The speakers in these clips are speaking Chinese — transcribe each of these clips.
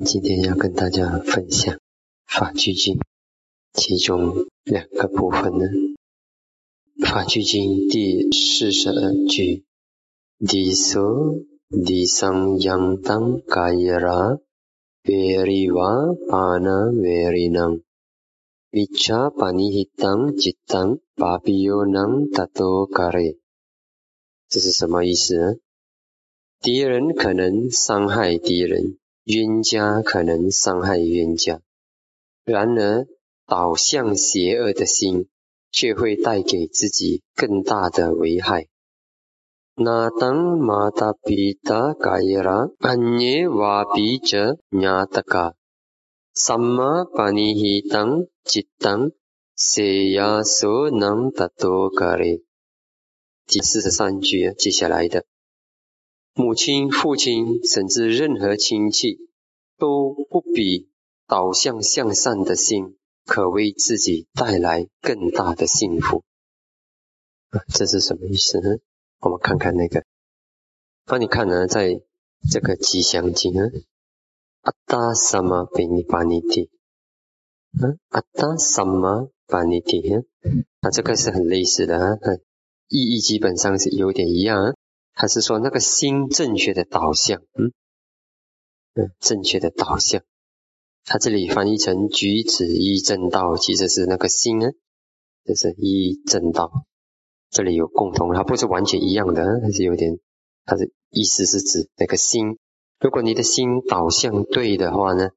今天要跟大家分享《法句经》其中两个部分呢，《法句经》第四十二句：“所地上扬当嘎耶拉，维利瓦巴那维利能，维查巴尼希当吉当巴比尤能达多嘎雷。”这是什么意思呢？敌人可能伤害敌人，冤家可能伤害冤家。然而，导向邪恶的心，却会带给自己更大的危害。那当马达比达嘎耶拉安耶瓦比者亚达嘎，什么巴尼希当吉当谁呀所能达多嘎嘞？第四十三句，接下来的母亲、父亲，甚至任何亲戚，都不比导向向善的心，可为自己带来更大的幸福。这是什么意思呢？我们看看那个，那你看呢，在这个吉祥经啊，阿达萨玛贝尼巴尼蒂，嗯，阿达萨玛巴尼蒂，啊，这个是很类似的啊。意义基本上是有点一样，他是说那个心正确的导向，嗯嗯，正确的导向。他这里翻译成举止一正道，其实是那个心呢，就是一正道。这里有共同，它不是完全一样的，它是有点，它的意思是指那个心。如果你的心导向对的话呢，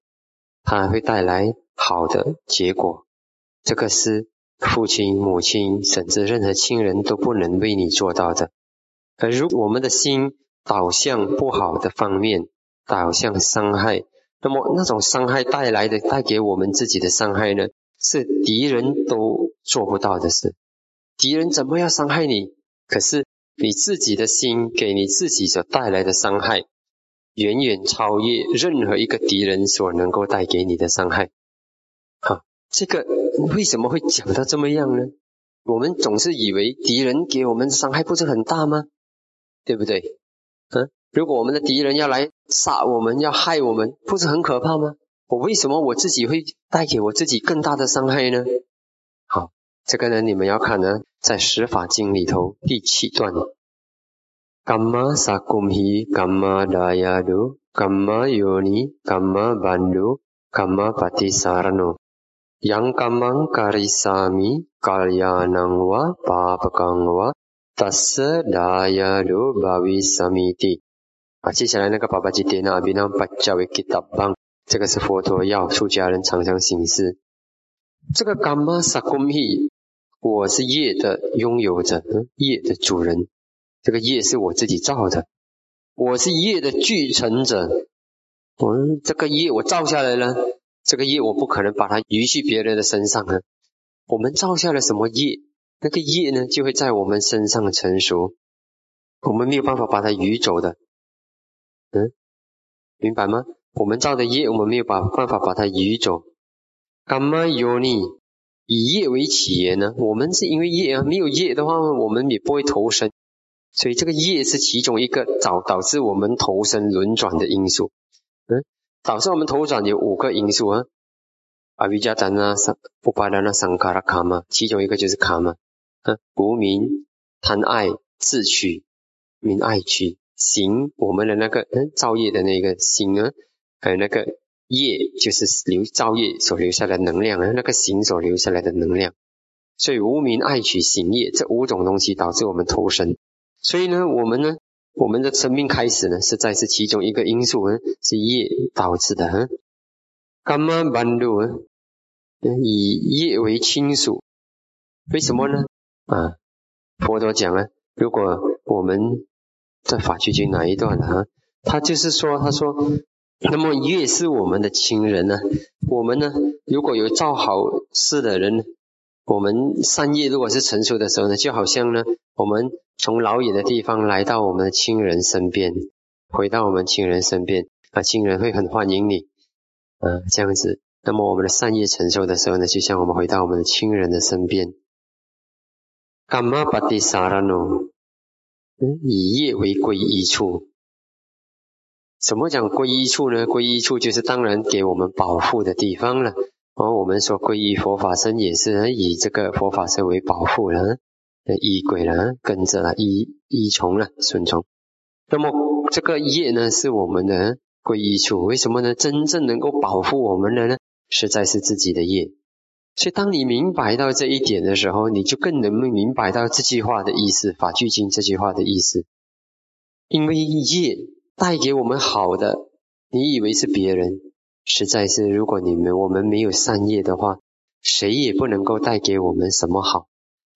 它会带来好的结果。这个是。父亲、母亲，甚至任何亲人都不能为你做到的。而如我们的心导向不好的方面，导向伤害，那么那种伤害带来的、带给我们自己的伤害呢，是敌人都做不到的事。敌人怎么要伤害你？可是你自己的心给你自己所带来的伤害，远远超越任何一个敌人所能够带给你的伤害。好，这个。为什么会讲到这么样呢？我们总是以为敌人给我们伤害不是很大吗？对不对？嗯，如果我们的敌人要来杀我们，要害我们，不是很可怕吗？我为什么我自己会带给我自己更大的伤害呢？好，这个呢，你们要看呢，在《十法经》里头第七段，伽玛萨贡希伽玛达亚鲁伽玛尤尼伽玛班鲁伽玛巴提萨诺。yang kamang karisami kalyanang wa papakang wa tassa daya do bawi samiti 啊，接下来那个爸爸吉典那比那把教为给打棒，这个是佛陀要出家人常常行事。这个伽玛萨贡希，我是业的拥有者，业的主人。这个业是我自己造的，我是业的继承者。我这个业我造下来了。这个业我不可能把它移去别人的身上啊！我们造下了什么业，那个业呢就会在我们身上成熟，我们没有办法把它移走的。嗯，明白吗？我们造的业，我们没有把办法把它移走。干嘛有你以业为起源呢？我们是因为业啊，没有业的话，我们也不会投生。所以这个业是其中一个导导致我们投生轮转的因素。嗯。导致我们头转有五个因素啊，阿维加丹啊、桑布巴达那桑卡拉卡嘛，其中一个就是卡嘛，啊，无名、贪爱、自取、名爱取、行，我们的那个嗯造业的那个行啊，还有那个业，就是留造业所留下的能量啊，那个行所留下来的能量，所以无名、爱取、行业这五种东西导致我们投生，所以呢，我们呢。我们的生命开始呢，实在是其中一个因素呢，是业导致的。哈，干嘛半路啊？以业为亲属，为什么呢？啊，佛陀讲啊，如果我们在法句经哪一段啊？他就是说，他说，那么越是我们的亲人呢，我们呢，如果有造好事的人。我们善业如果是成熟的时候呢，就好像呢，我们从老远的地方来到我们的亲人身边，回到我们亲人身边啊，亲人会很欢迎你，啊，这样子。那么我们的善业成熟的时候呢，就像我们回到我们的亲人的身边。干嘛巴蒂萨拉诺？以业为归依处，什么讲皈依处呢？皈依处就是当然给我们保护的地方了。而我们说皈依佛法僧也是以这个佛法身为保护了，依归了，跟着了，依依从了，顺从。那么这个业呢，是我们的皈依处。为什么呢？真正能够保护我们的呢，实在是自己的业。所以当你明白到这一点的时候，你就更能明白到这句话的意思，《法句经》这句话的意思。因为业带给我们好的，你以为是别人，实在是如果你们我们没有善业的话，谁也不能够带给我们什么好。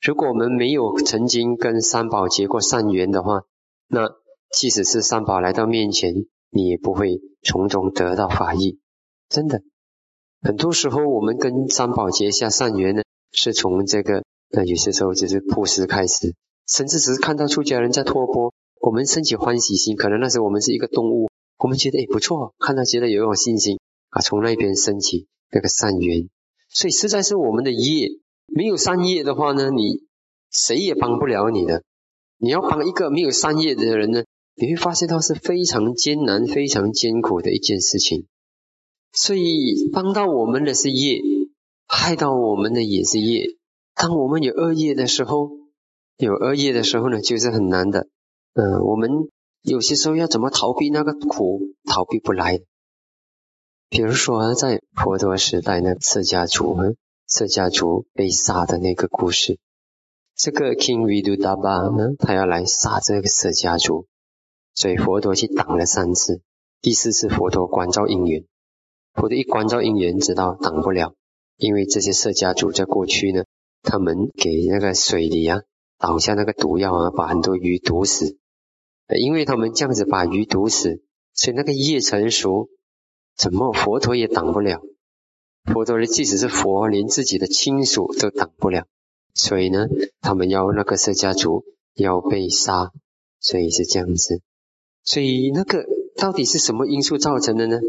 如果我们没有曾经跟三宝结过善缘的话，那即使是三宝来到面前，你也不会从中得到法益。真的。很多时候，我们跟三宝结下善缘呢，是从这个呃，有些时候只是布施开始，甚至只是看到出家人在托钵，我们升起欢喜心。可能那时候我们是一个动物，我们觉得哎不错，看到觉得有一种信心啊，从那边升起那个善缘。所以实在是我们的业，没有善业的话呢，你谁也帮不了你的。你要帮一个没有善业的人呢，你会发现他是非常艰难、非常艰苦的一件事情。所以帮到我们的是业，害到我们的也是业。当我们有恶业的时候，有恶业的时候呢，就是很难的。嗯，我们有些时候要怎么逃避那个苦，逃避不来。比如说在佛陀时代呢，释迦族，释迦族被杀的那个故事，这个 King Vidudaba 呢，他要来杀这个释迦族，所以佛陀去挡了三次，第四次佛陀关照因缘。佛陀一关照因缘，知道挡不了，因为这些释迦族在过去呢，他们给那个水里啊倒下那个毒药啊，把很多鱼毒死。因为他们这样子把鱼毒死，所以那个业成熟，怎么佛陀也挡不了。佛陀的即使是佛，连自己的亲属都挡不了，所以呢，他们要那个释迦族要被杀，所以是这样子。所以那个到底是什么因素造成的呢？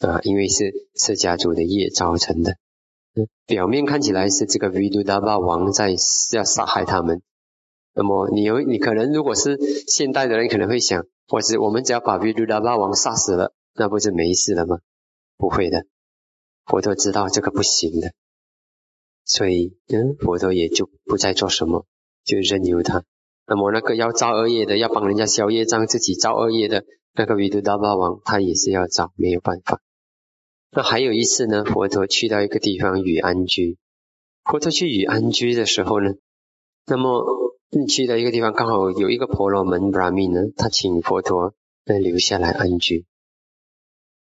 啊，因为是释迦族的业造成的。表面看起来是这个维度达巴王在要杀害他们。那么你有你可能如果是现代的人可能会想，或是我们只要把维度达巴王杀死了，那不是没事了吗？不会的，佛陀知道这个不行的，所以嗯，佛陀也就不再做什么，就任由他。那么那个要造恶业的，要帮人家消业障，自己造恶业的。那个维度大霸王，他也是要找，没有办法。那还有一次呢，佛陀去到一个地方与安居。佛陀去与安居的时候呢，那么你去到一个地方，刚好有一个婆罗门 Brahmin 呢，他请佛陀来留下来安居。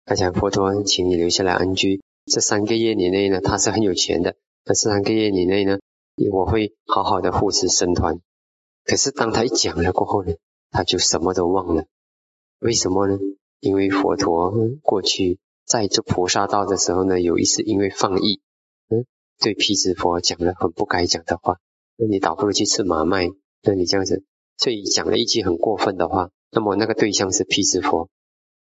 他讲佛陀，请你留下来安居。这三个月以内呢，他是很有钱的。这三个月以内呢，我会好好的护持僧团。可是当他一讲了过后呢，他就什么都忘了。为什么呢？因为佛陀过去在做菩萨道的时候呢，有一次因为放逸，嗯，对毗支佛讲了很不该讲的话。那你倒不如去吃马麦。那你这样子，所以讲了一句很过分的话。那么那个对象是毗支佛，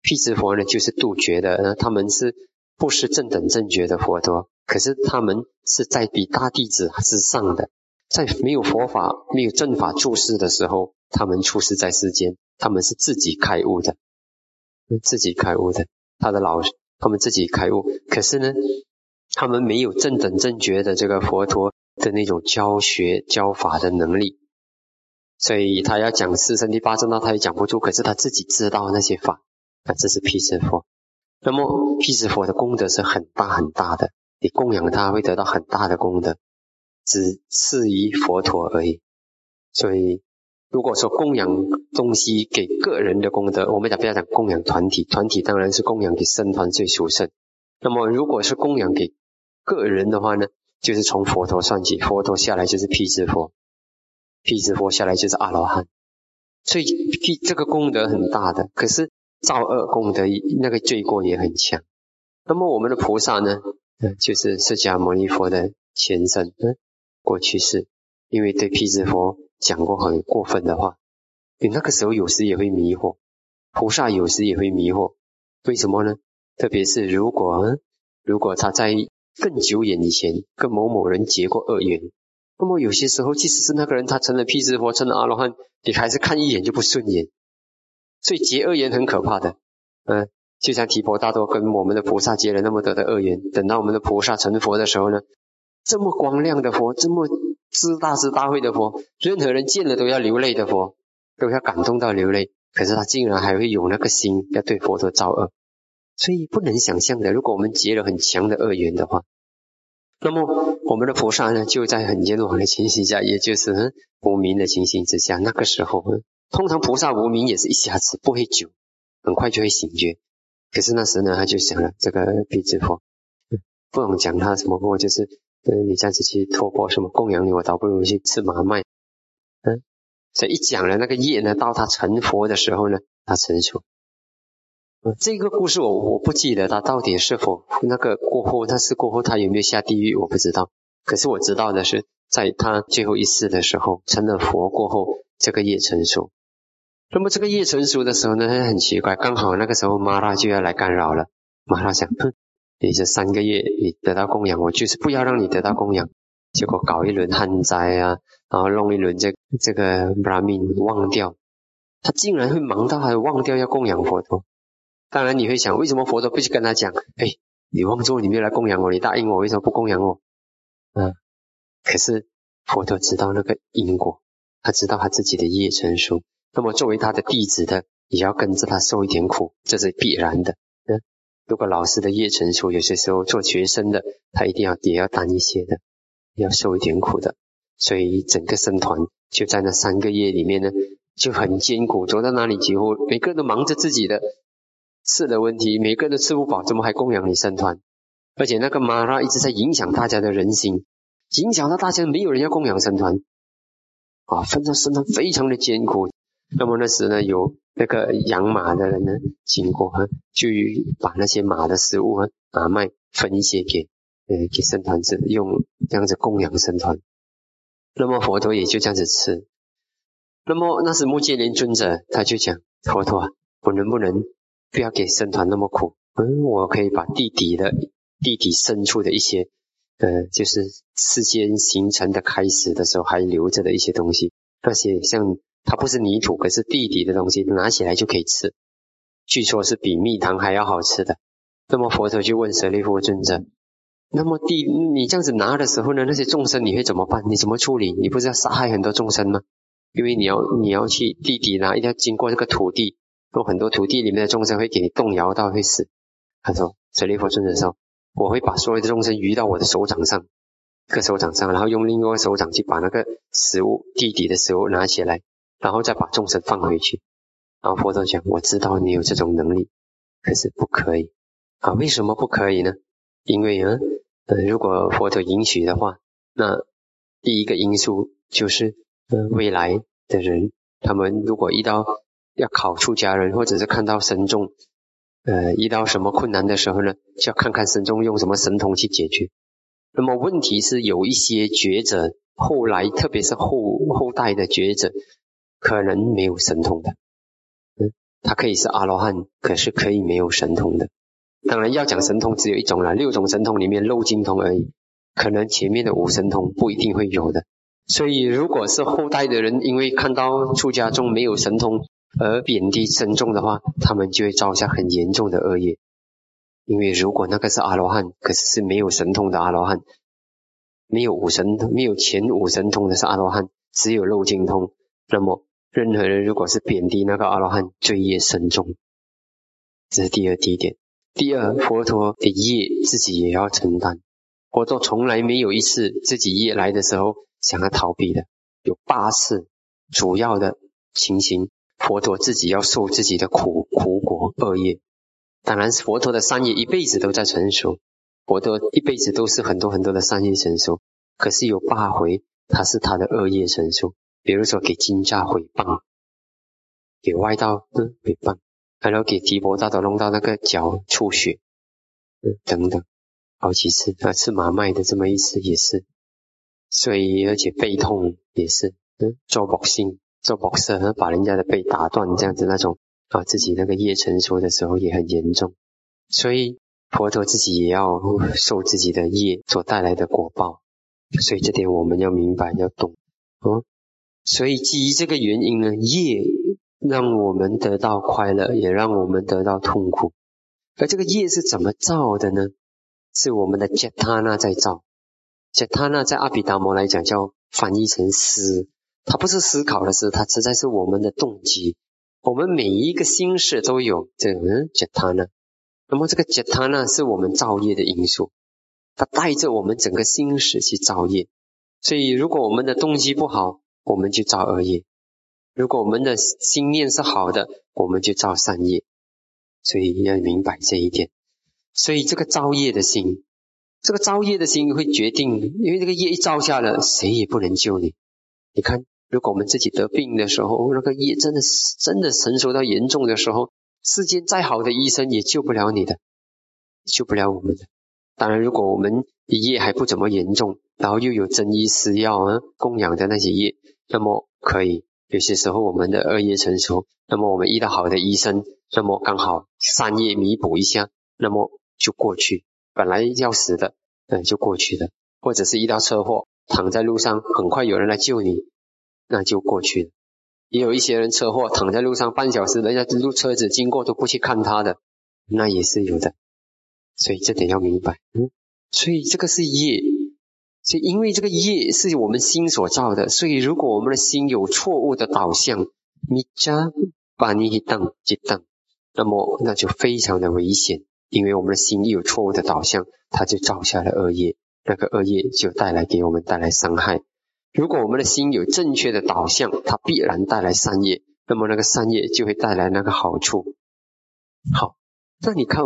毗支佛呢就是杜绝的。那他们是不是正等正觉的佛陀？可是他们是在比大弟子之上的，在没有佛法、没有正法注释的时候，他们出世在世间。他们是自己开悟的，自己开悟的。他的老，他们自己开悟。可是呢，他们没有正等正觉的这个佛陀的那种教学教法的能力，所以他要讲四圣谛八正道，他也讲不出。可是他自己知道那些法，那这是毗支佛。那么毗支佛的功德是很大很大的，你供养他会得到很大的功德，只次于佛陀而已。所以。如果说供养东西给个人的功德，我们讲不要讲供养团体，团体当然是供养给僧团最殊胜。那么如果是供养给个人的话呢，就是从佛陀算起，佛陀下来就是辟支佛，辟支佛下来就是阿罗汉，所以这个功德很大的。可是造恶功德那个罪过也很强。那么我们的菩萨呢，就是释迦牟尼佛的前身，过去是因为对辟支佛。讲过很过分的话，你那个时候有时也会迷惑，菩萨有时也会迷惑，为什么呢？特别是如果如果他在更久远以前跟某某人结过恶缘，那么有些时候即使是那个人他成了辟支佛，成了阿罗汉，你还是看一眼就不顺眼，所以结恶缘很可怕的。嗯，就像提婆大多跟我们的菩萨结了那么多的恶缘，等到我们的菩萨成佛的时候呢，这么光亮的佛，这么知大智大慧的佛，任何人见了都要流泪的佛，都要感动到流泪。可是他竟然还会有那个心要对佛陀造恶，所以不能想象的。如果我们结了很强的恶缘的话，那么我们的菩萨呢，就在很冤枉的情形下，也就是无名的情形之下，那个时候，通常菩萨无名也是一下子不会久，很快就会醒觉。可是那时呢，他就想了这个辟支佛，不能讲他什么过，就是，你这样子去托钵什么供养你，我倒不如去吃马麦。嗯，所以一讲了那个业呢，到他成佛的时候呢，他成熟。这个故事我我不记得他到底是否那个过后，但是过后他有没有下地狱我不知道。可是我知道的是，在他最后一世的时候成了佛过后，这个业成熟。那么这个业成熟的时候呢，很奇怪，刚好那个时候玛拉就要来干扰了。玛拉想，哼，你这三个月你得到供养，我就是不要让你得到供养。结果搞一轮旱灾啊，然后弄一轮这这个 Brahmin 忘掉，他竟然会忙到还忘掉要供养佛陀。当然你会想，为什么佛陀不去跟他讲？哎，你忘做，你没有来供养我，你答应我，为什么不供养我？嗯，可是佛陀知道那个因果，他知道他自己的业成熟。那么作为他的弟子的，也要跟着他受一点苦，这是必然的。如果老师的业成熟，有些时候做学生的，他一定要也要担一些的，要受一点苦的。所以整个僧团就在那三个月里面呢，就很艰苦，走到哪里几乎每个人都忙着自己的吃的问题，每个人都吃不饱，怎么还供养你僧团？而且那个玛拉一直在影响大家的人心，影响到大家没有人要供养僧团啊，分到僧团非常的艰苦。那么那时呢，有那个养马的人呢经过哈，就把那些马的食物啊马麦分一些给呃给僧团吃，用这样子供养僧团。那么佛陀也就这样子吃。那么那时目犍连尊者他就讲：佛陀啊，我能不能不要给僧团那么苦？嗯，我可以把地底的地底深处的一些呃，就是世间形成的开始的时候还留着的一些东西，那些像。它不是泥土，可是地底的东西，拿起来就可以吃。据说是比蜜糖还要好吃的。那么佛陀就问舍利弗尊者：“那么地你这样子拿的时候呢，那些众生你会怎么办？你怎么处理？你不是要杀害很多众生吗？因为你要你要去地底拿，一定要经过这个土地，有很多土地里面的众生会给你动摇到会死。”他说：“舍利弗尊者说，我会把所有的众生移到我的手掌上，一个手掌上，然后用另一个手掌去把那个食物地底的食物拿起来。”然后再把众生放回去，然后佛陀讲：“我知道你有这种能力，可是不可以啊？为什么不可以呢？因为啊，呃，如果佛陀允许的话，那第一个因素就是，呃，未来的人，他们如果遇到要考出家人，或者是看到神众，呃，遇到什么困难的时候呢，就要看看神众用什么神通去解决。那么问题是有一些觉者，后来特别是后后代的觉者。”可能没有神通的，嗯，他可以是阿罗汉，可是可以没有神通的。当然要讲神通，只有一种了，六种神通里面漏精通而已。可能前面的五神通不一定会有的。所以，如果是后代的人，因为看到出家中没有神通而贬低僧众的话，他们就会造下很严重的恶业。因为如果那个是阿罗汉，可是是没有神通的阿罗汉，没有五神通，没有前五神通的是阿罗汉，只有漏精通，那么。任何人如果是贬低那个阿罗汉，罪业深重，这是第二第一点。第二，佛陀的业自己也要承担。佛陀从来没有一次自己业来的时候想要逃避的，有八次主要的情形，佛陀自己要受自己的苦苦果恶业。当然，佛陀的善业一辈子都在成熟，佛陀一辈子都是很多很多的善业成熟。可是有八回，他是他的恶业成熟。比如说给金吒毁谤，给外道嗯毁谤，还有给提婆大多弄到那个脚出血，嗯等等，好几次，啊吃马麦的这么一次也是，所以而且背痛也是，嗯做搏心做搏色，把人家的背打断这样子那种，啊自己那个业成熟的时候也很严重，所以佛陀自己也要受自己的业所带来的果报，所以这点我们要明白要懂，嗯。所以基于这个原因呢，业让我们得到快乐，也让我们得到痛苦。而这个业是怎么造的呢？是我们的杰他那在造。杰他那在阿毗达摩来讲叫翻译成思，它不是思考的思，它实在是我们的动机。我们每一个心事都有这个杰他那。那么这个杰他那是我们造业的因素，它带着我们整个心事去造业。所以如果我们的动机不好，我们就造恶业；如果我们的心念是好的，我们就造善业。所以要明白这一点。所以这个造业的心，这个造业的心会决定，因为这个业一造下了，谁也不能救你。你看，如果我们自己得病的时候，那个业真的是真的成熟到严重的时候，世间再好的医生也救不了你的，救不了我们的。当然，如果我们业还不怎么严重，然后又有真医施药啊供养的那些业，那么可以。有些时候我们的恶业成熟，那么我们遇到好的医生，那么刚好善业弥补一下，那么。就过去，本来要死的，嗯，就过去了。或者是遇到车祸，躺在路上，很快有人来救你，那就过去了。也有一些人车祸躺在路上半小时，人家路车子经过都不去看他的，那也是有的。所以这点要明白，嗯，所以这个是业，所以因为这个业是我们心所造的，所以如果我们的心有错误的导向，你加把你一当即当，那么那就非常的危险。因为我们的心有错误的导向，它就造下了恶业，那个恶业就带来给我们带来伤害。如果我们的心有正确的导向，它必然带来善业，那么那个善业就会带来那个好处。好，那你看，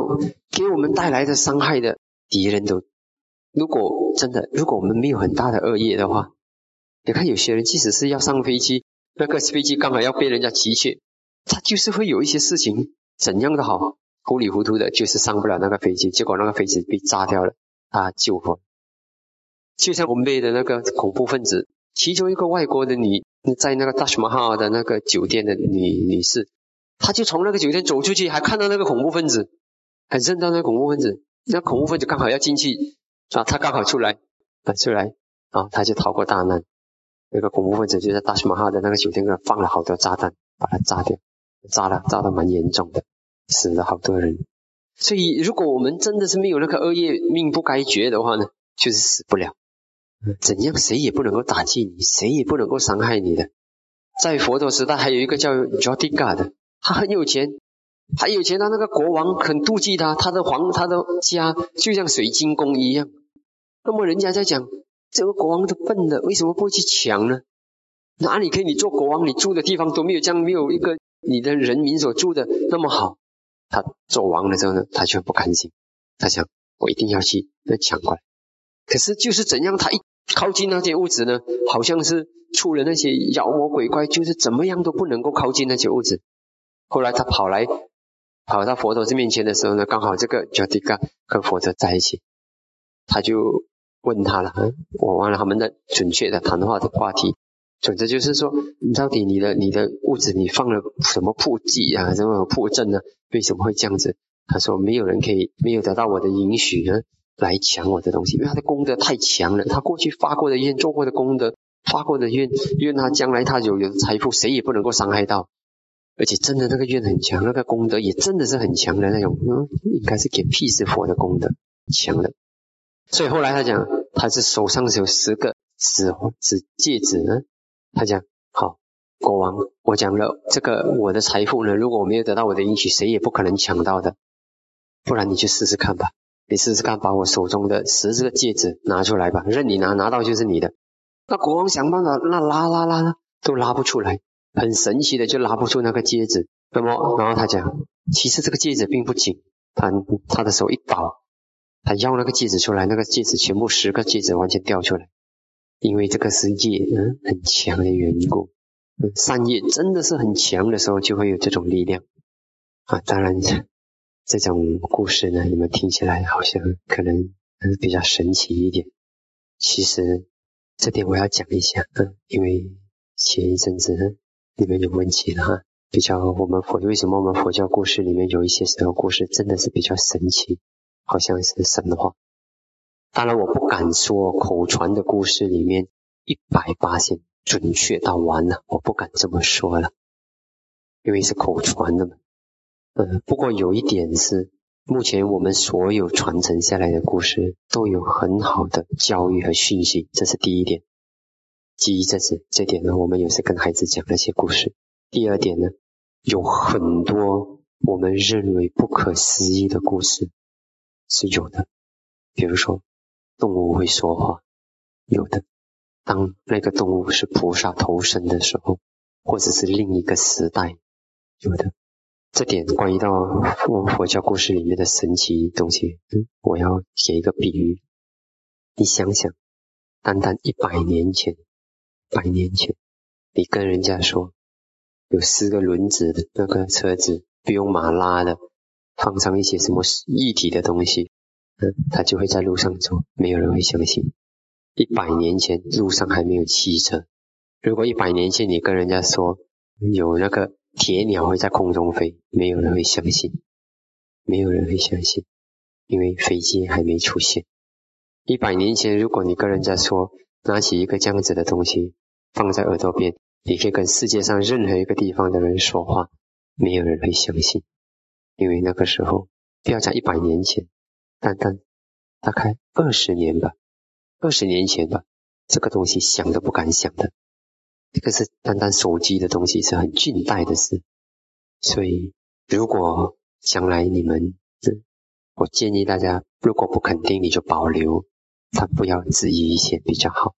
给我们带来的伤害的敌人都，如果真的，如果我们没有很大的恶业的话，你看有些人即使是要上飞机，那个飞机刚好要被人家骑去，他就是会有一些事情怎样的好。糊里糊涂的，就是上不了那个飞机，结果那个飞机被炸掉了，他救活。就像我们背的那个恐怖分子，其中一个外国的女，在那个大什么号的那个酒店的女女士，她就从那个酒店走出去，还看到那个恐怖分子，还认到那个恐怖分子，那恐怖分子刚好要进去，啊，他刚好出来，啊，出来，啊，他就逃过大难。那个恐怖分子就在大西马哈的那个酒店那放了好多炸弹，把它炸掉，炸了，炸的蛮严重的。死了好多人，所以如果我们真的是没有那个恶业命不该绝的话呢，就是死不了。怎样谁也不能够打击你，谁也不能够伤害你的。在佛陀时代，还有一个叫 Jodiga 的，他很有钱，很有钱。他那个国王很妒忌他，他的皇他的家就像水晶宫一样。那么人家在讲，这个国王都笨的，为什么不去抢呢？哪里可以？你做国王，你住的地方都没有这样，没有一个你的人民所住的那么好。他做王了之后呢，他却不甘心，他想我一定要去那抢过来。可是就是怎样，他一靠近那些物质呢，好像是出了那些妖魔鬼怪，就是怎么样都不能够靠近那些物质。后来他跑来，跑到佛陀这面前的时候呢，刚好这个叫迪嘎跟佛陀在一起，他就问他了，我忘了他们的准确的谈话的话题。总之就是说，你到底你的你的屋子你放了什么铺剂啊，什么铺阵呢？为什么会这样子？他说没有人可以没有得到我的允许呢，来抢我的东西，因为他的功德太强了。他过去发过的愿、做过的功德、发过的愿，愿他将来他有有财富，谁也不能够伤害到。而且真的那个愿很强，那个功德也真的是很强的那种，应该是给辟支佛的功德强的。所以后来他讲，他是手上有十个紫紫戒指呢。他讲好，国王，我讲了这个我的财富呢，如果我没有得到我的允许，谁也不可能抢到的。不然你去试试看吧，你试试看，把我手中的十这个戒指拿出来吧，任你拿，拿到就是你的。那国王想办法，那拉拉拉拉都拉不出来，很神奇的就拉不出那个戒指。那么，然后他讲，其实这个戒指并不紧，他他的手一倒，他要那个戒指出来，那个戒指全部十个戒指完全掉出来。因为这个是业，嗯，很强的缘故，善业真的是很强的时候，就会有这种力量啊。当然，这种故事呢，你们听起来好像可能比较神奇一点。其实这点我要讲一下，嗯，因为前一阵子你们有问题了哈，比较我们佛为什么我们佛教故事里面有一些时候故事真的是比较神奇，好像是神话。当然，我不敢说口传的故事里面一百八千准确到完了，我不敢这么说了，因为是口传的嘛。嗯，不过有一点是目前我们所有传承下来的故事都有很好的教育和讯息，这是第一点。记忆这是这点呢，我们也是跟孩子讲那些故事。第二点呢，有很多我们认为不可思议的故事是有的，比如说动物会说话，有的。当那个动物是菩萨投生的时候，或者是另一个时代，有的。这点关于到佛佛教故事里面的神奇东西，我要写一个比喻。你想想，单单一百年前，百年前，你跟人家说有四个轮子的那个车子不用马拉的，放上一些什么液体的东西，嗯，他就会在路上走，没有人会相信。一百年前路上还没有汽车，如果一百年前你跟人家说有那个。铁鸟会在空中飞，没有人会相信，没有人会相信，因为飞机还没出现。一百年前，如果你跟人家说拿起一个这样子的东西放在耳朵边，你可以跟世界上任何一个地方的人说话，没有人会相信，因为那个时候不要讲一百年前，单单大概二十年吧，二十年前吧，这个东西想都不敢想的。这个是单单手机的东西是很近代的事，所以如果将来你们，我建议大家，如果不肯定，你就保留，他不要质疑一些比较好。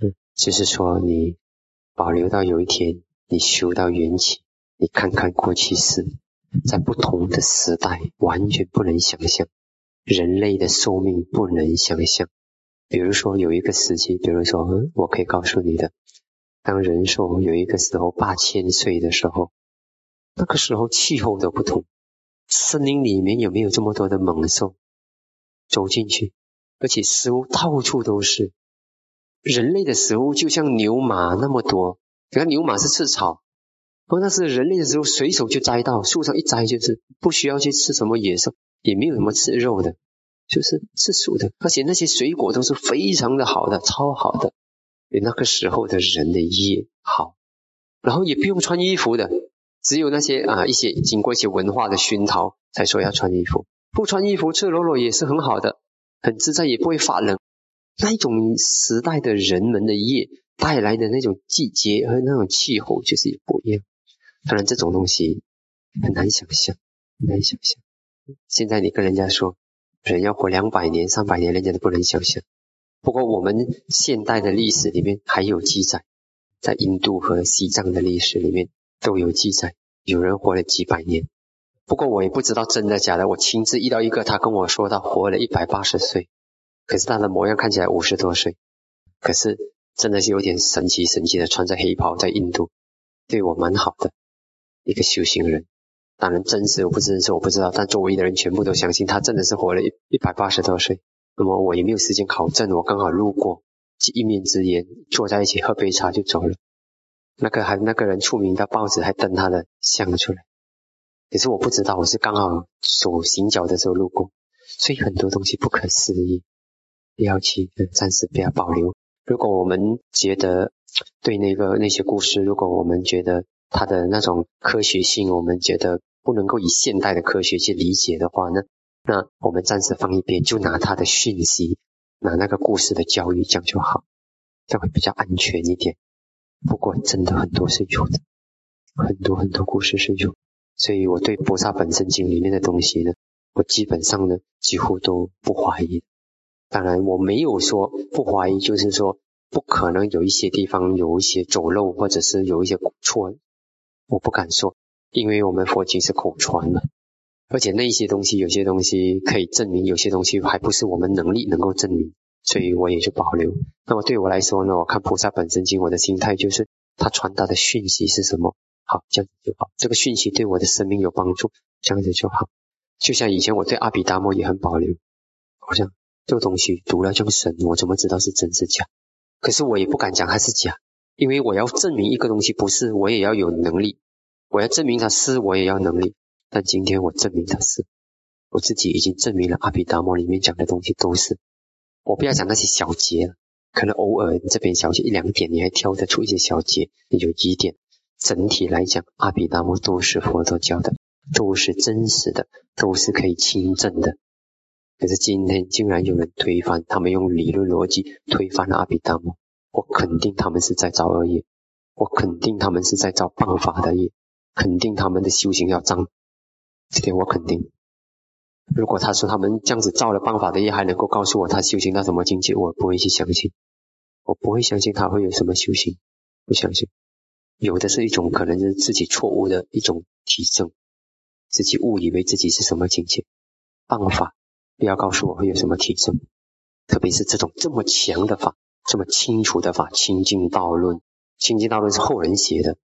嗯，就是说你保留到有一天你修到缘起，你看看过去式，在不同的时代完全不能想象，人类的寿命不能想象。比如说有一个时期，比如说我可以告诉你的。当人寿有一个时候八千岁的时候，那个时候气候都不同，森林里面有没有这么多的猛兽走进去？而且食物到处都是，人类的食物就像牛马那么多。你看牛马是吃草，不那是人类的时候随手就摘到树上一摘就是，不需要去吃什么野兽，也没有什么吃肉的，就是吃素的。而且那些水果都是非常的好的，超好的。比那个时候的人的业好，然后也不用穿衣服的，只有那些啊一些经过一些文化的熏陶才说要穿衣服，不穿衣服赤裸裸也是很好的，很自在也不会发冷。那一种时代的人们的业带来的那种季节和那种气候就是也不一样。当然这种东西很难想象，很难想象。现在你跟人家说人要活两百年、三百年，人家都不能想象。不过，我们现代的历史里面还有记载，在印度和西藏的历史里面都有记载，有人活了几百年。不过我也不知道真的假的。我亲自遇到一个，他跟我说他活了一百八十岁，可是他的模样看起来五十多岁，可是真的是有点神奇神奇的，穿着黑袍在印度，对我蛮好的一个修行人。当然真实我不真实我不知道，但周围的人全部都相信他真的是活了一一百八十多岁。那么我也没有时间考证，我刚好路过，一面之缘，坐在一起喝杯茶就走了。那个还那个人出名的报纸还登他的像出来，可是我不知道，我是刚好走行脚的时候路过，所以很多东西不可思议，不要去，暂时不要保留。如果我们觉得对那个那些故事，如果我们觉得它的那种科学性，我们觉得不能够以现代的科学去理解的话呢？那我们暂时放一边，就拿他的讯息，拿那个故事的教育讲就好，这样会比较安全一点。不过真的很多是有的，很多很多故事是有，所以我对《菩萨本身经》里面的东西呢，我基本上呢几乎都不怀疑。当然我没有说不怀疑，就是说不可能有一些地方有一些走漏，或者是有一些错，我不敢说，因为我们佛经是口传的。而且那些东西，有些东西可以证明，有些东西还不是我们能力能够证明，所以我也就保留。那么对我来说呢，我看菩萨本身经，我的心态就是他传达的讯息是什么，好这样子就好。这个讯息对我的生命有帮助，这样子就好。就像以前我对阿毗达摩也很保留，好像这个东西读了这么神，我怎么知道是真是假？可是我也不敢讲它是假，因为我要证明一个东西不是，我也要有能力；我要证明它是，我也要能力。但今天我证明它是，我自己已经证明了阿毗达摩里面讲的东西都是。我不要讲那些小节了，可能偶尔这边小节一两点，你还挑得出一些小节，有几点。整体来讲，阿毗达摩都是佛陀教的，都是真实的，都是可以亲证的。可是今天竟然有人推翻，他们用理论逻辑推翻了阿毗达摩。我肯定他们是在造恶业，我肯定他们是在造谤法的业，肯定他们的修行要脏，这点我肯定。如果他说他们这样子造了谤法的业，还能够告诉我他修行到什么境界，我不会去相信，我不会相信他会有什么修行，不相信。有的是一种可能是自己错误的一种体证，自己误以为自己是什么境界，谤法。不要告诉我会有什么提升，特别是这种这么强的法，这么清楚的法，《清净道论》。《清净道论》是后人写的，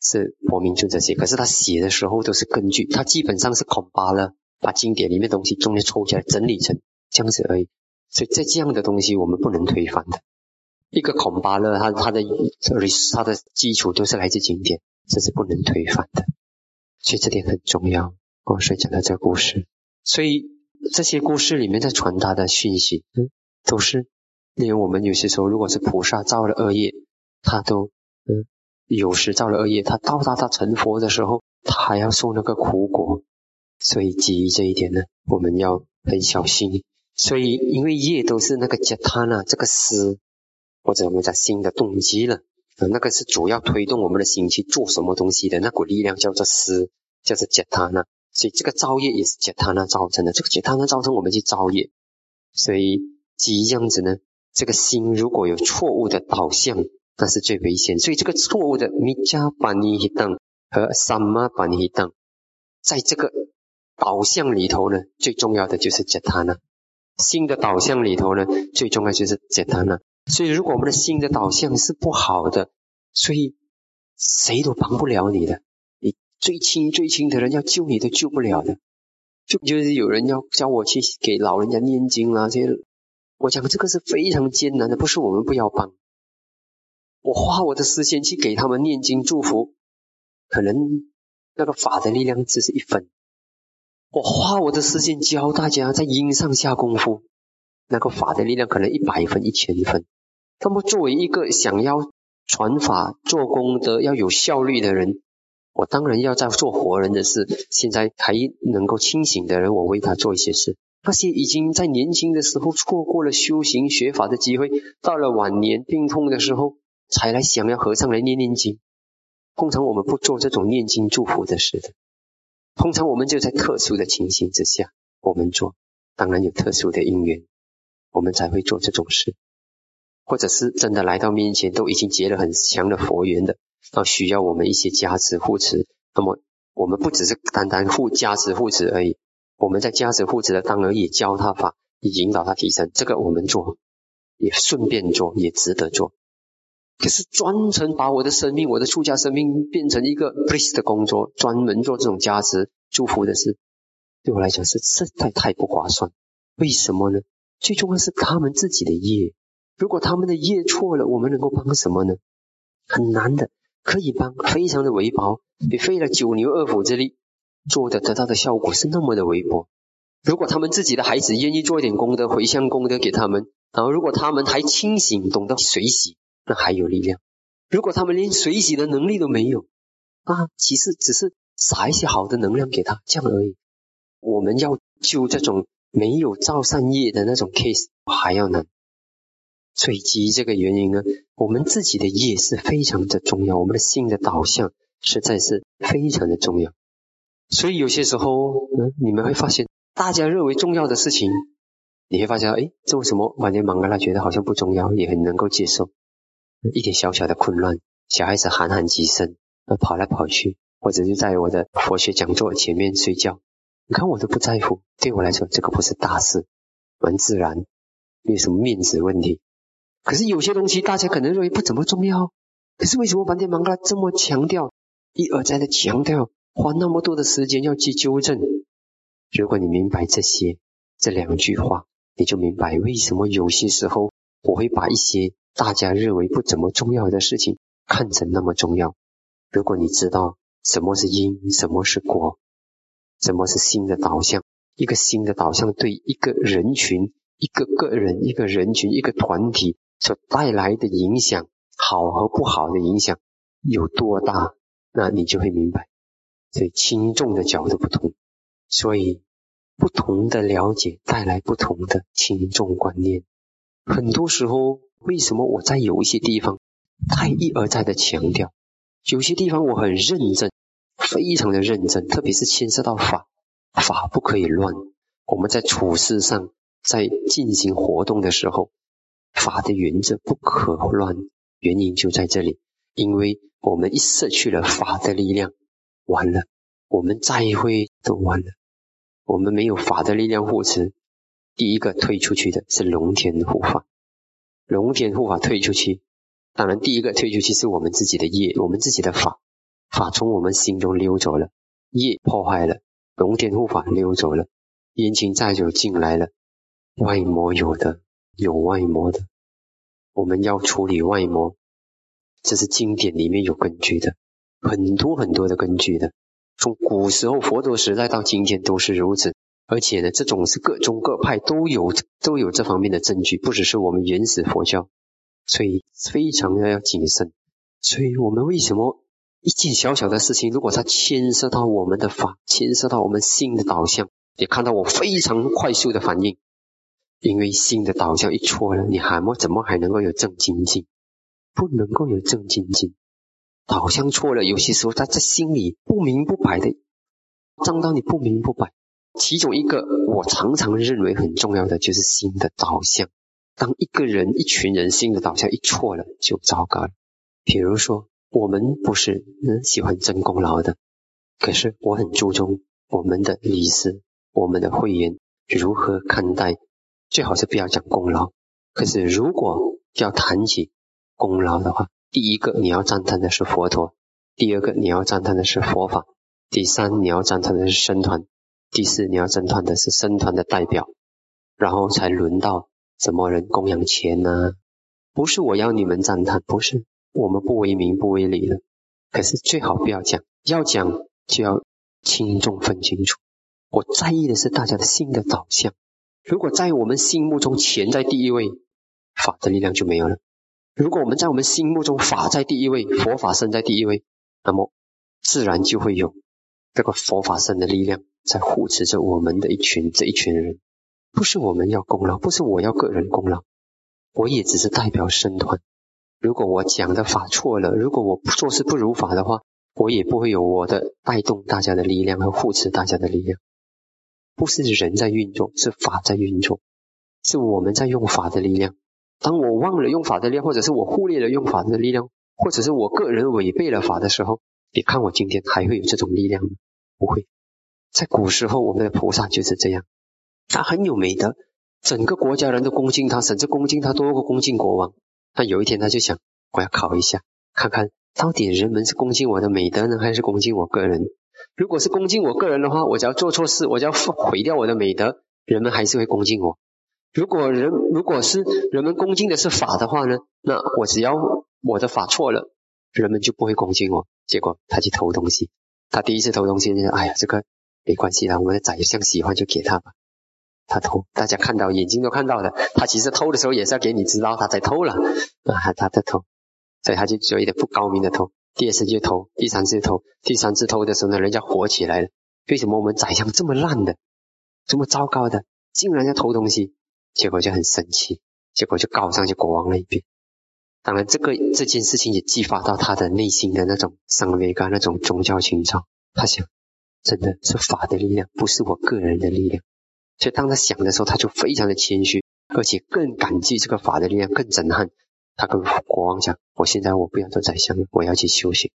是佛明尊者写。可是他写的时候都是根据，他基本上是恐巴了，把经典里面东西中间抽起来整理成这样子而已。所以在这样的东西，我们不能推翻的。一个孔巴勒，他他的他的基础都是来自经典，这是不能推翻的。所以这点很重要。我所以讲到这个故事，所以。这些故事里面在传达的讯息，嗯，都是因为我们有些时候，如果是菩萨造了恶业，他都，嗯，有时造了恶业，他到达他成佛的时候，他还要受那个苦果。所以基于这一点呢，我们要很小心。所以因为业都是那个杰他呢，这个思，或者我们讲心的动机了，啊，那个是主要推动我们的心去做什么东西的那股力量叫做思，叫做杰他呢。所以这个造业也是解他那造成的，这个解他那造成我们去造业，所以基于这样子呢，这个心如果有错误的导向，那是最危险。所以这个错误的米迦巴尼希当和萨玛巴尼希当，在这个导向里头呢，最重要的就是解他呢。心的导向里头呢，最重要就是解他呢。所以如果我们的心的导向是不好的，所以谁都帮不了你的。你最亲最亲的人要救你都救不了的，就就是有人要叫我去给老人家念经啦，这些我讲这个是非常艰难的，不是我们不要帮，我花我的时间去给他们念经祝福，可能那个法的力量只是一分，我花我的时间教大家在因上下功夫，那个法的力量可能一百分一千分。那么作为一个想要传法做功德要有效率的人。我当然要在做活人的事。现在还能够清醒的人，我为他做一些事。那些已经在年轻的时候错过了修行学法的机会，到了晚年病痛的时候才来想要和尚来念念经。通常我们不做这种念经祝福的事的。通常我们就在特殊的情形之下，我们做。当然有特殊的因缘，我们才会做这种事。或者是真的来到面前，都已经结了很强的佛缘的。要需要我们一些加持护持，那么我们不只是单单护加持护持而已，我们在加持护持的当儿也教他法，也引导他提升，这个我们做，也顺便做，也值得做。可是专程把我的生命，我的出家生命变成一个 priest 的工作，专门做这种加持祝福的事，对我来讲是实在太不划算。为什么呢？最重要是他们自己的业，如果他们的业错了，我们能够帮什么呢？很难的。可以帮，非常的微薄，你费了九牛二虎之力做的得到的效果是那么的微薄。如果他们自己的孩子愿意做一点功德，回向功德给他们，然后如果他们还清醒，懂得水洗，那还有力量。如果他们连水洗的能力都没有，啊，其实只是撒一些好的能量给他，这样而已。我们要救这种没有造善业的那种 case 还要难。所以基于这个原因呢，我们自己的业是非常的重要，我们的心的导向实在是非常的重要。所以有些时候，嗯，你们会发现，大家认为重要的事情，你会发现，哎，为什么晚点忙啊，他觉得好像不重要，也很能够接受。一点小小的混乱，小孩子喊喊几声，跑来跑去，或者是在我的佛学讲座前面睡觉，你看我都不在乎。对我来说，这个不是大事，蛮自然，没有什么面子问题。可是有些东西大家可能认为不怎么重要，可是为什么梵天芒格拉这么强调，一而再的强调，花那么多的时间要去纠正？如果你明白这些这两句话，你就明白为什么有些时候我会把一些大家认为不怎么重要的事情看成那么重要。如果你知道什么是因，什么是果，什么是新的导向，一个新的导向对一个人群、一个个人、一个人群、一个团体。所带来的影响，好和不好的影响有多大，那你就会明白。所以轻重的角度不同，所以不同的了解带来不同的轻重观念。很多时候，为什么我在有一些地方太一而再的强调，有些地方我很认真，非常的认真，特别是牵涉到法，法不可以乱。我们在处事上，在进行活动的时候，法的原则不可乱。原因就在这里，因为我们一失去了法的力量，完了，我们再会都完了。我们没有法的力量护持，第一个退出去的是龙天护法。龙天护法退出去，当然第一个退出去是我们自己的业，我们自己的法，法从我们心中溜走了，业破坏了，龙天护法溜走了，冤亲债主进来了，外魔有的，有外魔的。我们要处理外魔，这是经典里面有根据的，很多很多的根据的。从古时候佛陀时代到今天都是如此，而且呢，这种是各宗各派都有都有这方面的证据，不只是我们原始佛教，所以非常的要谨慎。所以我们为什么一件小小的事情，如果它牵涉到我们的法，牵涉到我们心的导向，你看到我非常快速的反应。因为心的导向一错了，你还么怎么还能够有正精进？不能够有正精进，导向错了，有些时候他在心里不明不白的，脏到你不明不白。其中一个我常常认为很重要的就是心的导向。当一个人、一群人心的导向一错了，就糟糕了。比如说，我们不是很喜欢争功劳的，可是我很注重我们的理事、我们的会员如何看待。最好是不要讲功劳。可是如果要谈起功劳的话，第一个你要赞叹的是佛陀，第二个你要赞叹的是佛法，第三你要赞叹的是僧团，第四你要赞叹的是僧团的代表，然后才轮到什么人供养钱呢？不是我要你们赞叹，不是我们不为名不为利的。可是最好不要讲，要讲就要轻重分清楚。我在意的是大家的心的导向。如果在我们心目中钱在第一位，法的力量就没有了；如果我们在我们心目中法在第一位，佛法身在第一位，那么自然就会有这个佛法身的力量在护持着我们的一群这一群人。不是我们要功劳，不是我要个人功劳，我也只是代表僧团。如果我讲的法错了，如果我做事不如法的话，我也不会有我的带动大家的力量和护持大家的力量。不是人在运作，是法在运作，是我们在用法的力量。当我忘了用法的力量，或者是我忽略了用法的力量，或者是我个人违背了法的时候，你看我今天还会有这种力量吗？不会。在古时候，我们的菩萨就是这样，他很有美德，整个国家人都恭敬他，甚至恭敬他多过恭敬国王。他有一天他就想，我要考一下，看看到底人们是恭敬我的美德呢，还是恭敬我个人？如果是恭敬我个人的话，我只要做错事，我只要毁掉我的美德，人们还是会恭敬我。如果人如果是人们恭敬的是法的话呢，那我只要我的法错了，人们就不会恭敬我。结果他去偷东西，他第一次偷东西，就哎呀，这个没关系啦，我们的宰相喜欢就给他吧。他偷，大家看到眼睛都看到的，他其实偷的时候也是要给你知道他在偷了啊，他在偷，所以他就有一点不高明的偷。第二次就偷，第三次偷，第三次偷的时候呢，人家火起来了。为什么我们宰相这么烂的，这么糟糕的，竟然要偷东西？结果就很生气，结果就告上去国王那一边。当然，这个这件事情也激发到他的内心的那种上位感，那种宗教情操。他想，真的是法的力量，不是我个人的力量。所以当他想的时候，他就非常的谦虚，而且更感激这个法的力量，更震撼。他跟国王讲：“我现在我不要做宰相了，我要去修行。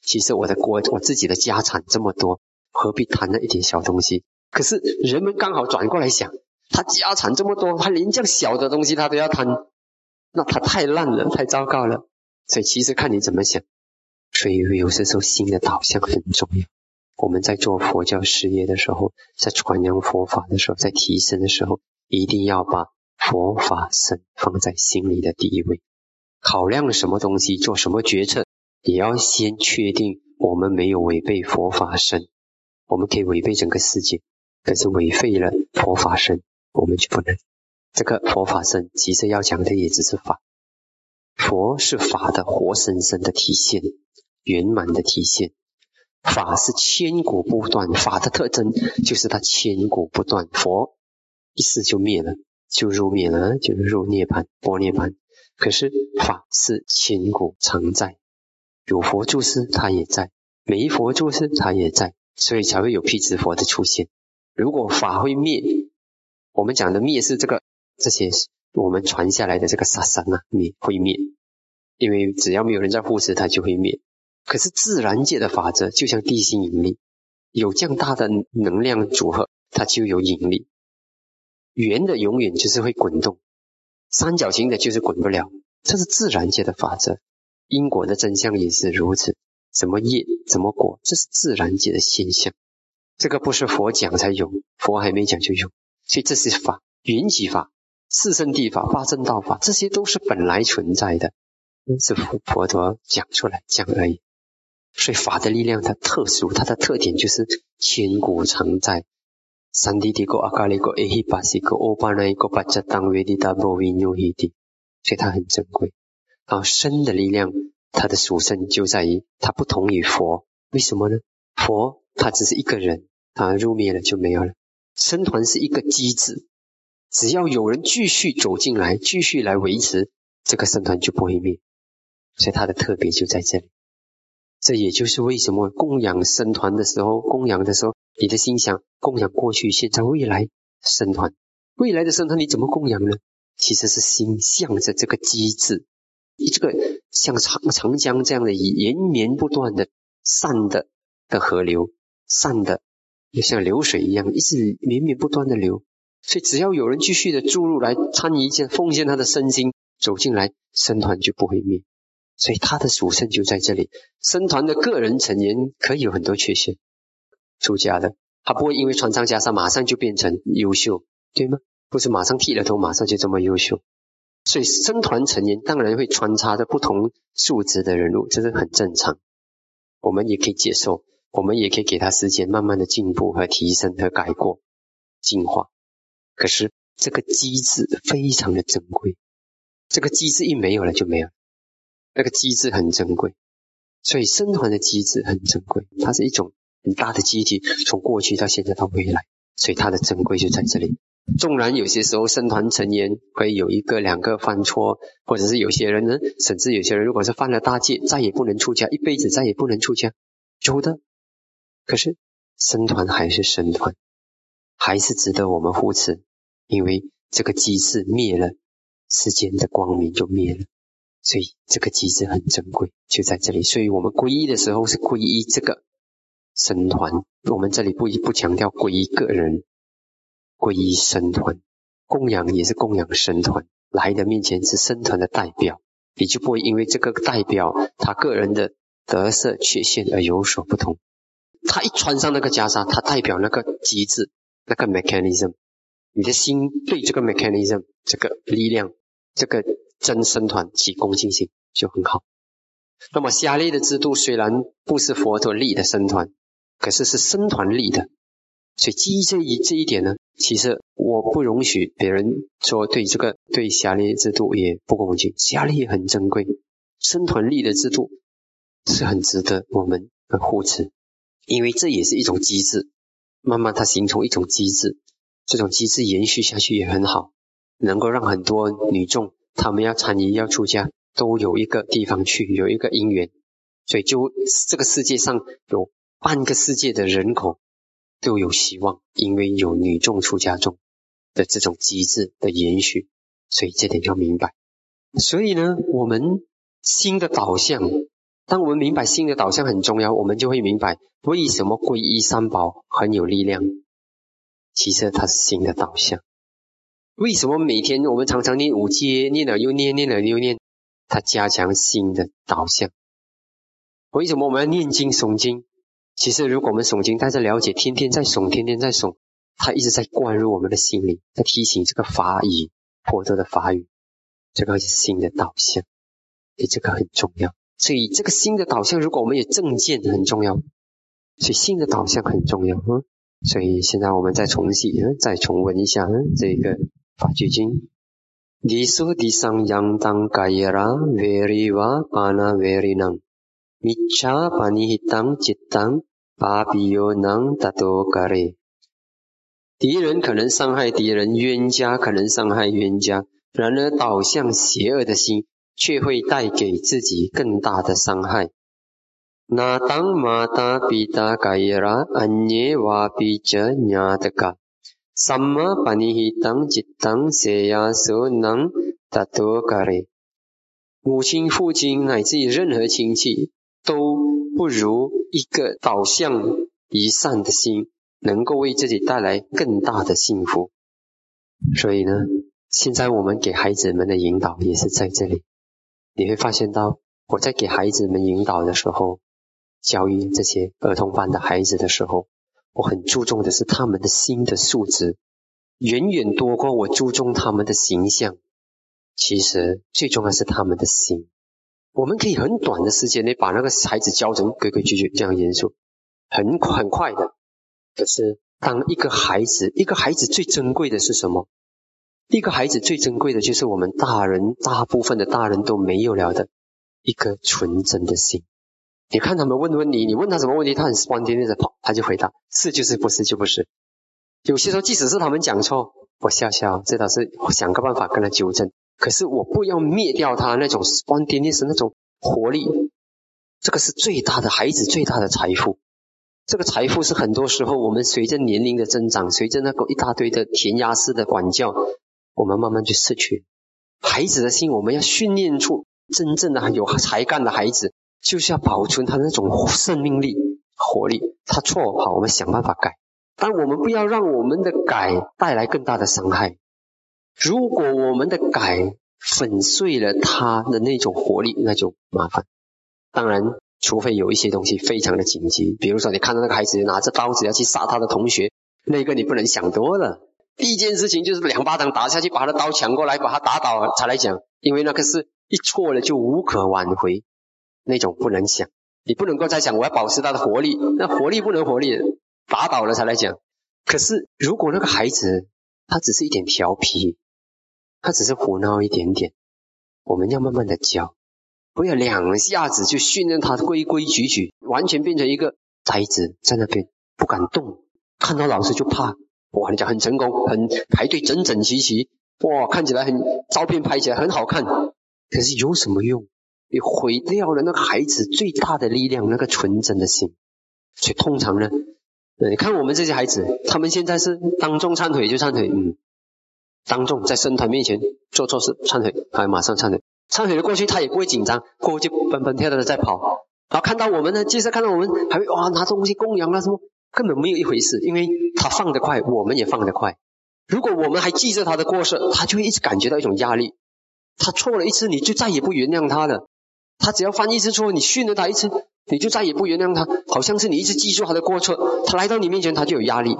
其实我的国，我自己的家产这么多，何必贪那一点小东西？可是人们刚好转过来想，他家产这么多，他连这样小的东西他都要贪，那他太烂了，太糟糕了。所以其实看你怎么想。所以有些时候心的导向很重要。我们在做佛教事业的时候，在传扬佛法的时候，在提升的时候，一定要把佛法身放在心里的第一位。”考量什么东西，做什么决策，也要先确定我们没有违背佛法身。我们可以违背整个世界，可是违背了佛法身，我们就不能。这个佛法身其实要讲的也只是法，佛是法的活生生的体现，圆满的体现。法是千古不断，法的特征就是它千古不断。佛一世就灭了，就入灭了，就入涅槃，波涅槃。可是法是千古常在，有佛住世，它也在；没佛住世，它也在，所以才会有辟支佛的出现。如果法会灭，我们讲的灭是这个这些我们传下来的这个杀生啊，灭会灭，因为只要没有人在护持，它就会灭。可是自然界的法则就像地心引力，有这样大的能量组合，它就有引力。圆的永远就是会滚动，三角形的就是滚不了，这是自然界的法则。因果的真相也是如此，什么业怎么果，这是自然界的现象。这个不是佛讲才有，佛还没讲就有，所以这是法，缘起法、四圣谛法、八正道法，这些都是本来存在的，是佛佛陀讲出来讲而已。所以法的力量它特殊，它的特点就是千古常在。三谛谛个阿卡里个诶希巴西个欧巴那一个巴扎当维迪达波维纽希地，所以它很珍贵。啊，身的力量，它的属性就在于它不同于佛，为什么呢？佛他只是一个人。啊，入灭了就没有了。僧团是一个机制，只要有人继续走进来，继续来维持，这个僧团就不会灭。所以它的特别就在这里。这也就是为什么供养僧团的时候，供养的时候，你的心想供养过去、现在、未来僧团。未来的僧团你怎么供养呢？其实是心向着这个机制，你这个像长长江这样的延绵不断的善的的河流，善的。就像流水一样，一直绵绵不断的流，所以只要有人继续的注入来参与一件奉献他的身心走进来，僧团就不会灭。所以他的属性就在这里。僧团的个人成员可以有很多缺陷，出家的他不会因为穿上袈裟马上就变成优秀，对吗？不是马上剃了头马上就这么优秀。所以僧团成员当然会穿插着不同素质的人物，这是很正常，我们也可以接受。我们也可以给他时间，慢慢的进步和提升和改过、进化。可是这个机制非常的珍贵，这个机制一没有了就没有，那个机制很珍贵，所以生团的机制很珍贵，它是一种很大的集体，从过去到现在到未来，所以它的珍贵就在这里。纵然有些时候生团成员会有一个两个犯错，或者是有些人呢，甚至有些人如果是犯了大戒，再也不能出家，一辈子再也不能出家，有的。可是生团还是生团，还是值得我们扶持，因为这个机制灭了，世间的光明就灭了，所以这个机制很珍贵，就在这里。所以我们皈依的时候是皈依这个生团，我们这里不一不强调皈依个人，皈依生团，供养也是供养生团，来的面前是生团的代表，你就不会因为这个代表他个人的得色缺陷而有所不同。他一穿上那个袈裟，它代表那个机制，那个 mechanism。你的心对这个 mechanism 这个力量，这个真身团起恭敬心就很好。那么下列的制度虽然不是佛陀立的僧团，可是是僧团立的，所以基于这一这一点呢，其实我不容许别人说对这个对下列制度也不恭敬。下列很珍贵，僧团立的制度是很值得我们的护持。因为这也是一种机制，慢慢它形成一种机制，这种机制延续下去也很好，能够让很多女众她们要参与要出家，都有一个地方去，有一个因缘，所以就这个世界上有半个世界的人口都有希望，因为有女众出家众的这种机制的延续，所以这点要明白。所以呢，我们新的导向。当我们明白心的导向很重要，我们就会明白为什么皈依三宝很有力量。其实它是心的导向。为什么每天我们常常念五戒，念了又念，念了又念？它加强心的导向。为什么我们要念经诵经？其实如果我们诵经，大家了解，天天在诵，天天在诵，它一直在灌入我们的心里，在提醒这个法语，获得的法语，这个是心的导向，所以这个很重要。所以这个新的导向，如果我们有正见，很重要。所以新的导向很重要，嗯。所以现在我们再重启，再重温一下这个法句经。地说地上扬当盖拉维利瓦巴那维利能，米查巴尼当吉当巴比尤能达多格雷。敌人可能伤害敌人，冤家可能伤害冤家，然而导向邪恶的心却会带给自己更大的伤害。那当马达比达盖拉安涅瓦比哲亚德嘎，什么把你一当吉当邪亚所能达多格雷？母亲、父亲乃至于任何亲戚，都不如一个导向一善的心。能够为自己带来更大的幸福，所以呢，现在我们给孩子们的引导也是在这里。你会发现到我在给孩子们引导的时候，教育这些儿童班的孩子的时候，我很注重的是他们的心的素质，远远多过我注重他们的形象。其实最重要是他们的心。我们可以很短的时间内把那个孩子教成规规矩矩、这样严肃，很很快的。可是，当一个孩子，一个孩子最珍贵的是什么？一个孩子最珍贵的就是我们大人，大部分的大人都没有了的一颗纯真的心。你看他们问问你，你问他什么问题，他很慌天天的跑，他就回答是就是不是就不是。有些时候，即使是他们讲错，我笑笑，这倒是想个办法跟他纠正。可是我不要灭掉他那种慌天天是那种活力，这个是最大的孩子最大的财富。这个财富是很多时候我们随着年龄的增长，随着那个一大堆的填鸭式的管教，我们慢慢去失去。孩子的心，我们要训练出真正的有才干的孩子，就是要保存他那种生命力、活力。他错好，我们想办法改，但我们不要让我们的改带来更大的伤害。如果我们的改粉碎了他的那种活力，那就麻烦。当然。除非有一些东西非常的紧急，比如说你看到那个孩子拿着刀子要去杀他的同学，那个你不能想多了。第一件事情就是两巴掌打下去，把他的刀抢过来，把他打倒才来讲，因为那个是一错了就无可挽回，那种不能想。你不能够再想我要保持他的活力，那活力不能活力，打倒了才来讲。可是如果那个孩子他只是一点调皮，他只是胡闹一点点，我们要慢慢的教。不要两下子就训练他规规矩矩，完全变成一个呆子在那边不敢动，看到老师就怕。哇，你讲很成功，很排队整整齐齐，哇，看起来很照片拍起来很好看。可是有什么用？你毁掉了那个孩子最大的力量，那个纯真的心。所以通常呢，你看我们这些孩子，他们现在是当众忏悔就忏悔，嗯，当众在生团面前做错事忏悔，还马上忏悔。忏悔了过去，他也不会紧张，过后就蹦蹦跳跳的在跑。然后看到我们呢，即使看到我们还会哇拿东西供养啊什么，根本没有一回事，因为他放得快，我们也放得快。如果我们还记着他的过失，他就会一直感觉到一种压力。他错了一次，你就再也不原谅他了。他只要犯一次错，你训了他一次，你就再也不原谅他。好像是你一直记住他的过错，他来到你面前他就有压力。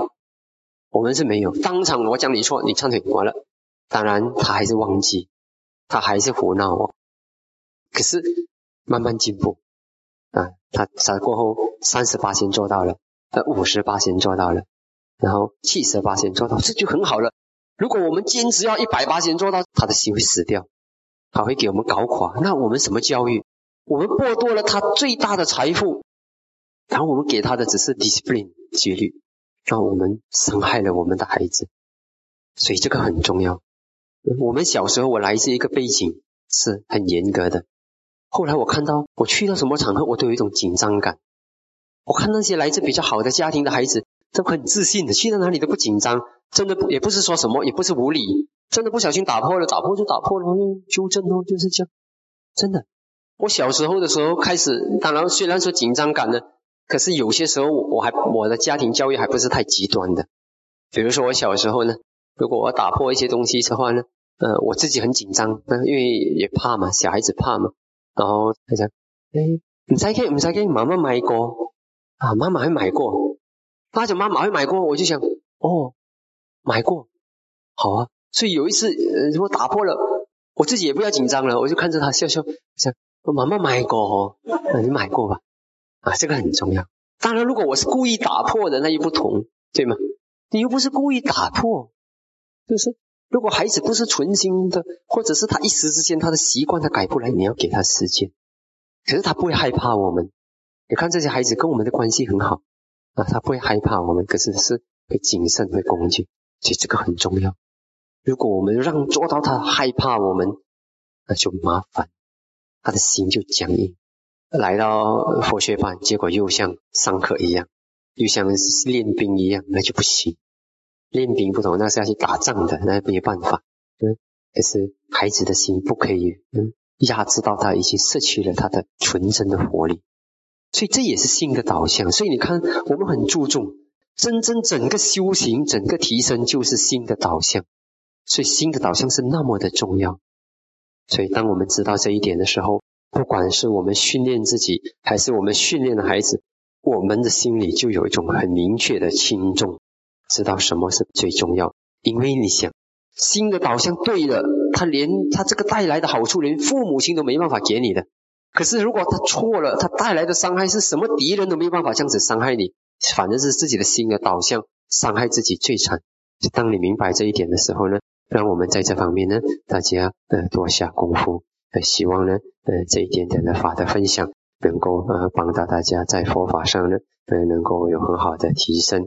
我们是没有，当场我讲你错，你忏悔完了，当然他还是忘记。他还是胡闹哦，可是慢慢进步啊，他他过后三十八先做到了，呃五十八先做到了，然后七十八先做到，这就很好了。如果我们坚持要一百八先做到，他的心会死掉，他会给我们搞垮。那我们什么教育？我们剥夺了他最大的财富，然后我们给他的只是 discipline 纪律，让我们伤害了我们的孩子，所以这个很重要。我们小时候，我来自一个背景是很严格的。后来我看到，我去到什么场合，我都有一种紧张感。我看那些来自比较好的家庭的孩子，都很自信的，去到哪里都不紧张。真的也不是说什么，也不是无理，真的不小心打破了，打破就打破了，纠正哦，就是这样。真的，我小时候的时候开始，当然虽然说紧张感呢，可是有些时候我还我的家庭教育还不是太极端的。比如说我小时候呢。如果我打破一些东西的话呢，呃，我自己很紧张，因为也怕嘛，小孩子怕嘛。然后他讲，哎，唔使惊，唔使惊，妈妈买过啊，妈妈还买过。拉着妈妈会买过，我就想，哦，买过，好啊。所以有一次，呃，如果打破了，我自己也不要紧张了，我就看着他笑笑，想，妈妈买过哦，那你买过吧？啊，这个很重要。当然，如果我是故意打破的，那又不同，对吗？你又不是故意打破。就是，如果孩子不是存心的，或者是他一时之间他的习惯他改不来，你要给他时间。可是他不会害怕我们。你看这些孩子跟我们的关系很好，啊，他不会害怕我们，可是是会谨慎、会恭敬，所以这个很重要。如果我们让做到他害怕我们，那就麻烦，他的心就僵硬。来到佛学班，结果又像上课一样，又像练兵一样，那就不行。练兵不同，那是要去打仗的，那没有办法。嗯，可是孩子的心不可以，嗯，压制到他已经失去了他的纯真的活力。所以这也是心的导向。所以你看，我们很注重真正整个修行、整个提升，就是心的导向。所以心的导向是那么的重要。所以当我们知道这一点的时候，不管是我们训练自己，还是我们训练的孩子，我们的心里就有一种很明确的轻重，知道什么是最重要。因为你想，心的导向对了，他连他这个带来的好处，连父母亲都没办法给你的。可是如果他错了，他带来的伤害是什么？敌人都没有办法这样子伤害你，反正是自己的心的导向，伤害自己最惨。当你明白这一点的时候呢，让我们在这方面呢，大家呃多下功夫。呃，希望呢，呃，这一点点的法的分享，能够呃帮到大家在佛法上呢，呃，能够有很好的提升。